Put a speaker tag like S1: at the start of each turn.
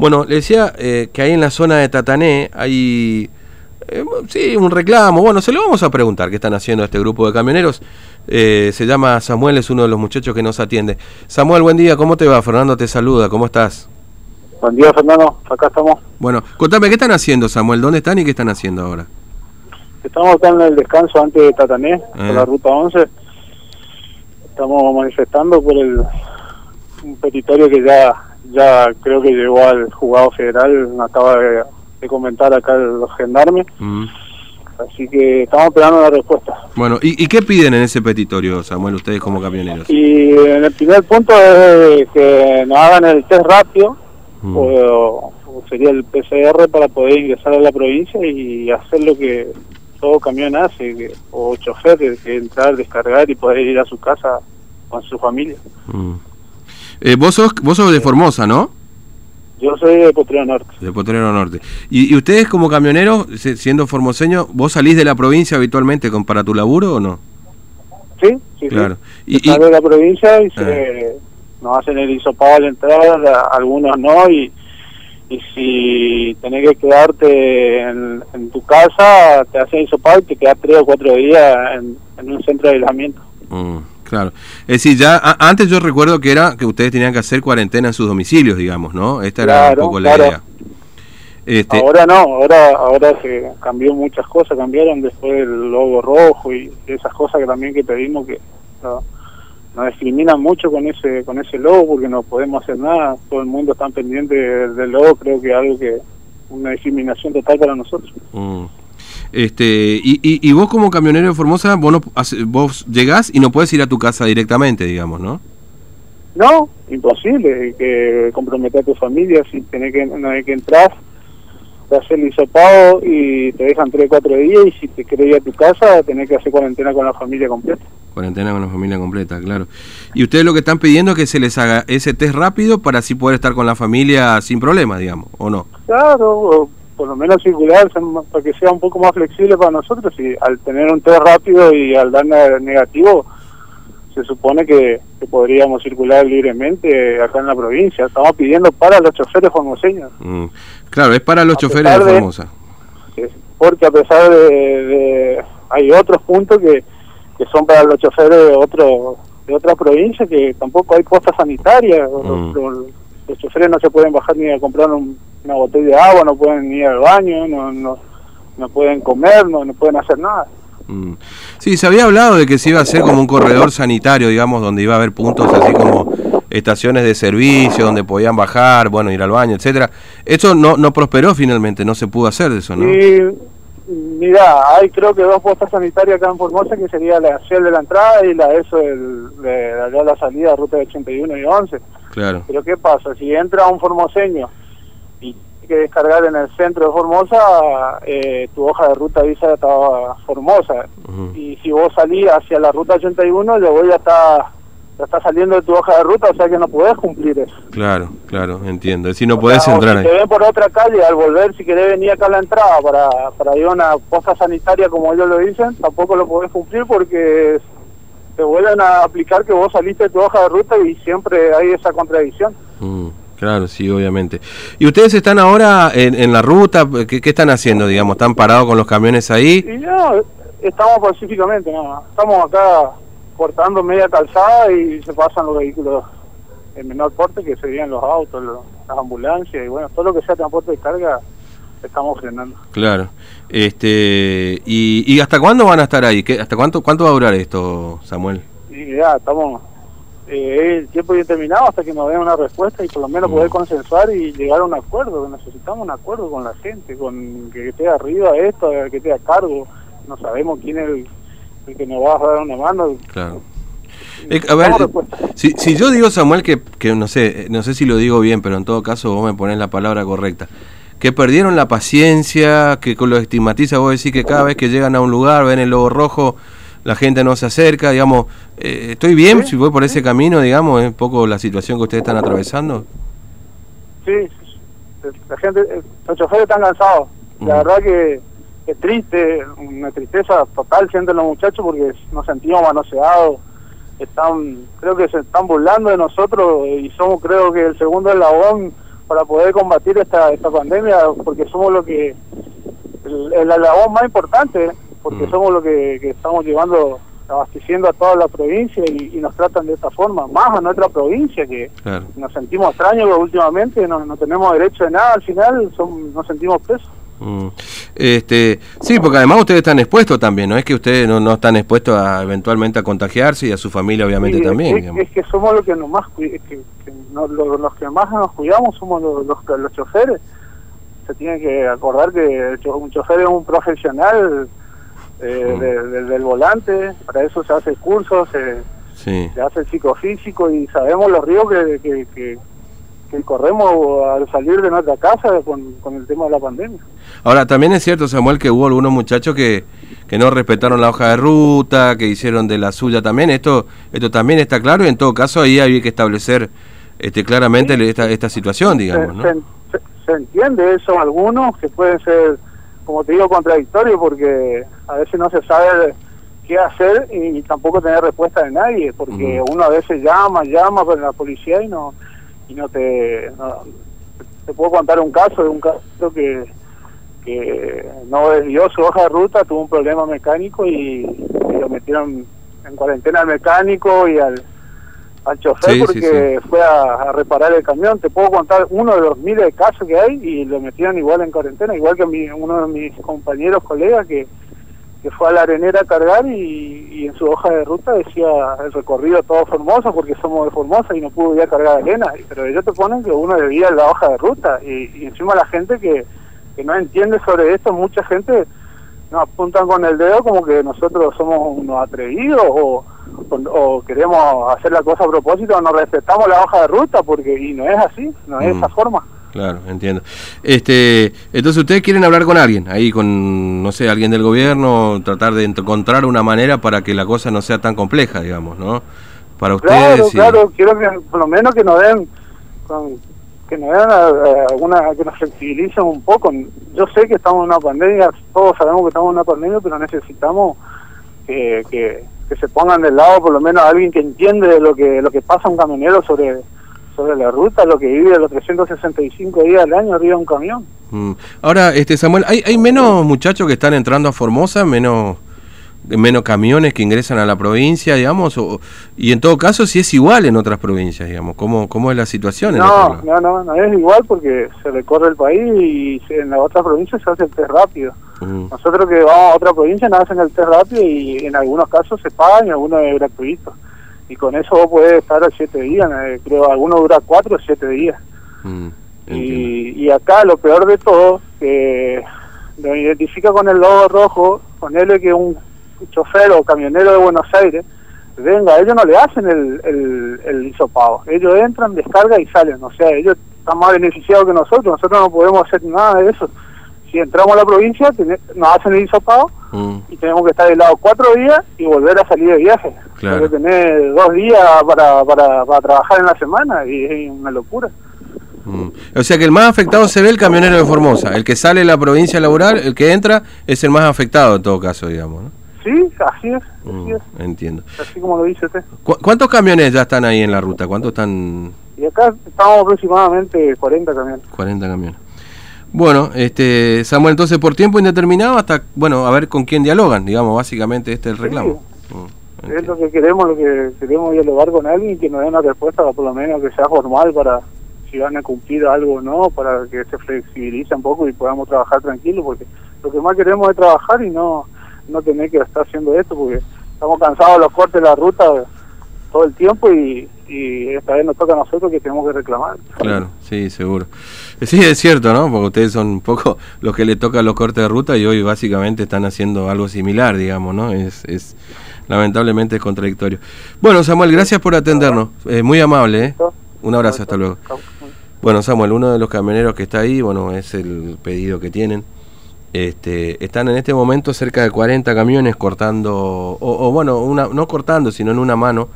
S1: Bueno, le decía eh, que ahí en la zona de Tatané hay, eh, sí, un reclamo. Bueno, se lo vamos a preguntar qué están haciendo este grupo de camioneros. Eh, se llama Samuel, es uno de los muchachos que nos atiende. Samuel, buen día, ¿cómo te va? Fernando te saluda, ¿cómo estás?
S2: Buen día, Fernando, acá estamos.
S1: Bueno, contame, ¿qué están haciendo, Samuel? ¿Dónde están y qué están haciendo ahora?
S2: Estamos acá en el descanso antes de Tatané, por la ruta 11. Estamos manifestando por el un petitorio que ya ya creo que llegó al juzgado federal, me acaba de, comentar acá los gendarmes. Mm. Así que estamos esperando la respuesta.
S1: Bueno, ¿y, qué piden en ese petitorio, Samuel, ustedes como camioneros?
S2: Y en el primer punto es que nos hagan el test rápido, mm. o, sería el PCR para poder ingresar a la provincia y hacer lo que todo camión hace, o chofer, que entrar, descargar y poder ir a su casa con su familia. Mm.
S1: Eh, vos, sos, vos sos de Formosa, ¿no?
S2: Yo soy de Potrero Norte.
S1: De Potrero Norte. ¿Y, ustedes como camioneros, siendo formoseños, vos salís de la provincia habitualmente con, para tu laburo o no?
S2: Sí, sí, claro. Y, y de la provincia y se, ah. nos hacen el hisopado al entrar, algunos no, y, y si tenés que quedarte en, tu casa, te hacen hisopado y te quedas tres o cuatro días en, un centro de aislamiento.
S1: Mm. Claro. Es decir, ya antes yo recuerdo que era que ustedes tenían que hacer cuarentena en sus domicilios, digamos, ¿no? Esta era un poco la idea.
S2: Este... Ahora no, ahora ahora se cambió muchas cosas, cambiaron después el logo rojo y esas cosas que también que pedimos que no, nos discriminan mucho con ese con ese logo porque no podemos hacer nada, todo el mundo está pendiente del, logo, creo que algo que una discriminación total para nosotros. Mm.
S1: Este, y, y, vos como camionero de Formosa, vos, no, vos llegás y no puedes ir a tu casa directamente, digamos, ¿no?
S2: No, imposible, que comprometer a tu familia, si tenés que, no hay que entrar, te hacen el hisopado y te dejan 3 4 días y si te querés ir a tu casa tenés que hacer cuarentena con la familia completa.
S1: Cuarentena con la familia completa, claro. Y ustedes lo que están pidiendo es que se les haga ese test rápido para así poder estar con la familia sin problemas, digamos, ¿o no?
S2: Claro, por lo menos circular para que sea un poco más flexible para nosotros y al tener un test rápido y al dar negativo se supone que, podríamos circular libremente acá en la provincia. Estamos pidiendo para los choferes formoseños.
S1: Mm, claro, es para los choferes de Formosa.
S2: porque a pesar de, hay otros puntos que, que son para los choferes de otro de otras provincias que tampoco hay postas sanitarias. Mm. Los, choferes no se pueden bajar ni a comprar un, una botella de agua, no pueden ir al baño, no, no, no pueden comer, no, no pueden hacer nada.
S1: Mm. Sí, se había hablado de que se iba a hacer como un corredor sanitario, digamos, donde iba a haber puntos así como estaciones de servicio, donde podían bajar, bueno, ir al baño, etcétera. Eso no, no prosperó finalmente, no se pudo hacer de eso, ¿no?
S2: Sí, mira, hay creo que dos puestas sanitarias acá en Formosa, que sería la Ciel de la entrada y la eso de, de, la salida, ruta de 81 y 11.
S1: Claro.
S2: Pero ¿qué pasa? Si entra un formoseño y que descargar en el centro de Formosa, eh, tu hoja de ruta visa estaba Formosa. Y si vos salís hacia la ruta 81, luego ya está, ya está saliendo de tu hoja de ruta, o sea que no podés cumplir eso.
S1: Claro, claro, entiendo. Es decir, no podés entrar
S2: si te ven por otra calle, al volver, si querés venir acá a la entrada para, para ir a una posta sanitaria, como ellos lo dicen, tampoco lo podés cumplir porque te vuelven a aplicar que vos saliste de tu hoja de ruta y siempre hay esa contradicción.
S1: Mm. Claro, sí, obviamente. ¿Y ustedes están ahora en, la ruta? ¿Qué, están haciendo, digamos? ¿Están parados con los camiones ahí?
S2: Y no, estamos pacíficamente, no. Estamos acá cortando media calzada y se pasan los vehículos en menor porte, que serían los autos, las ambulancias y bueno, todo lo que sea transporte de carga, estamos frenando.
S1: Claro. Este, y, ¿Y hasta cuándo van a estar ahí? ¿Qué, ¿Hasta cuánto, cuánto va a durar esto, Samuel?
S2: Y ya, estamos eh, el tiempo determinado hasta que nos den una respuesta y por lo menos poder mm. consensuar y llegar a un acuerdo. Necesitamos un acuerdo con la gente, con que esté arriba esto, que esté a cargo. No sabemos quién es el, que nos va a dar una mano.
S1: Claro. Eh, a ver, si, si yo digo, Samuel, que, que no sé no sé si lo digo bien, pero en todo caso vos me pones la palabra correcta, que perdieron la paciencia, que con lo estigmatiza, vos decís que cada vez que llegan a un lugar ven el logo rojo, la gente no se acerca, digamos, eh, ¿estoy bien si voy por ese camino, digamos, es un poco la situación que ustedes están atravesando?
S2: Sí, la gente, los choferes están cansados, la mm. verdad que es triste, una tristeza total sienten los muchachos porque nos sentimos manoseados, están, creo que se están burlando de nosotros y somos creo que el segundo eslabón para poder combatir esta, esta pandemia, porque somos lo que, el, el más importante, porque mm. somos lo que, estamos llevando, abasteciendo a toda la provincia y, nos tratan de esta forma, más a nuestra provincia, que nos sentimos extraños últimamente, no, no tenemos derecho de nada, al final son, nos sentimos presos.
S1: Mm. Este, sí, porque además ustedes están expuestos también, no es que ustedes no, no están expuestos a eventualmente a contagiarse y a su familia obviamente también.
S2: Es, que somos los que, nos más, que, los, que más nos cuidamos somos los, los, choferes. Se tiene que acordar que un chofer es un profesional eh, mm. del volante, para eso se hace el curso, se, se hace el psicofísico y sabemos los que, que que corremos al salir de nuestra casa con, con, el tema de la pandemia.
S1: Ahora, también es cierto, Samuel, que hubo algunos muchachos que, que no respetaron la hoja de ruta, que hicieron de la suya también. Esto esto también está claro y en todo caso ahí hay que establecer este, claramente esta, esta situación, digamos.
S2: Se, ¿no? se, entiende eso, algunos que pueden ser, como te digo, contradictorios porque a veces no se sabe qué hacer y, tampoco tener respuesta de nadie, porque uno a veces llama, llama para la policía y no y no te te puedo contar un caso de un caso que que no desvió su hoja de ruta tuvo un problema mecánico y, lo metieron en cuarentena al mecánico y al al chofer porque fue a, reparar el camión. Te puedo contar uno de los miles de casos que hay y lo metieron igual en cuarentena, igual que mi, uno de mis compañeros, colegas que que fue a la arenera a cargar y, en su hoja de ruta decía el recorrido todo Formosa porque somos de Formosa y no pudo ir a cargar arena. Pero ellos te ponen que uno debía la hoja de ruta y, encima la gente que, que, no entiende sobre esto, mucha gente nos apuntan con el dedo como que nosotros somos unos atrevidos o, o, queremos hacer la cosa a propósito o no respetamos la hoja de ruta porque y no es así, no es esa mm. forma.
S1: Claro, entiendo. Este, entonces ustedes quieren hablar con alguien, ahí con, no sé, alguien del gobierno, tratar de encontrar una manera para que la cosa no sea tan compleja, digamos, ¿no?
S2: Para ustedes. Claro, claro, quiero que por lo menos que nos den, que nos den eh, alguna, que nos flexibilicen un poco. Yo sé que estamos en una pandemia, todos sabemos que estamos en una pandemia, pero necesitamos que, que, que se pongan del lado por lo menos alguien que entiende lo que lo que pasa un camionero sobre sobre la ruta, lo que vive los 365 días al año arriba de un camión.
S1: Mm. Ahora, este Samuel, ¿hay, ¿hay menos muchachos que están entrando a Formosa, menos menos camiones que ingresan a la provincia, digamos, o, y en todo caso si es igual en otras provincias, digamos, ¿cómo, cómo es la situación?
S2: no, no, no, no es igual porque se recorre el país y en las otras provincias se hace el test rápido. Mm. Nosotros que vamos a otra provincia nos hacen el test rápido y en algunos casos se pagan y algunos es gratuito y con eso vos podés estar a siete días, eh, creo alguno dura cuatro o siete días. Mm, y, y, acá lo peor de todo, que lo identifica con el logo rojo, con él que un chofer o camionero de Buenos Aires, venga, ellos no le hacen el, el, el hisopado, ellos entran, descargan y salen, o sea, ellos están más beneficiados que nosotros, nosotros no podemos hacer nada de eso si entramos a la provincia, nos hacen el hisopado mm. y tenemos que estar lado cuatro días y volver a salir de viaje. Claro. que tener dos días para, para, para trabajar en la semana y es una locura.
S1: Mm. O sea que el más afectado se ve el camionero de Formosa. El que sale de la provincia laboral, el que entra, es el más afectado en todo caso, digamos. ¿no?
S2: Sí, así es, así mm, es.
S1: Entiendo.
S2: Así como lo dice usted.
S1: ¿Cuántos camiones ya están ahí en la ruta? ¿Cuántos están...?
S2: Y acá estamos aproximadamente 40 camiones.
S1: 40 camiones. Bueno, este Samuel, entonces por tiempo indeterminado hasta, bueno, a ver con quién dialogan, digamos, básicamente este es el reclamo.
S2: Mm, es lo que queremos, lo que queremos dialogar con alguien que nos dé una respuesta, por lo menos que sea formal para si van a cumplir algo o no, para que se flexibilice un poco y podamos trabajar tranquilo, porque lo que más queremos es trabajar y no, no tener que estar haciendo esto, porque estamos cansados de los cortes de la ruta todo el tiempo y, y esta vez nos toca a nosotros que tenemos que reclamar.
S1: Claro, sí, seguro. Sí, es cierto, ¿no? Porque ustedes son un poco los que le tocan los cortes de ruta y hoy básicamente están haciendo algo similar, digamos, ¿no? Es, es lamentablemente es contradictorio. Bueno, Samuel, gracias por atendernos. Eh, muy amable, ¿eh? Un abrazo, hasta luego. Bueno, Samuel, uno de los camioneros que está ahí, bueno, es el pedido que tienen. Este, están en este momento cerca de 40 camiones cortando, o, o bueno, una, no cortando, sino en una mano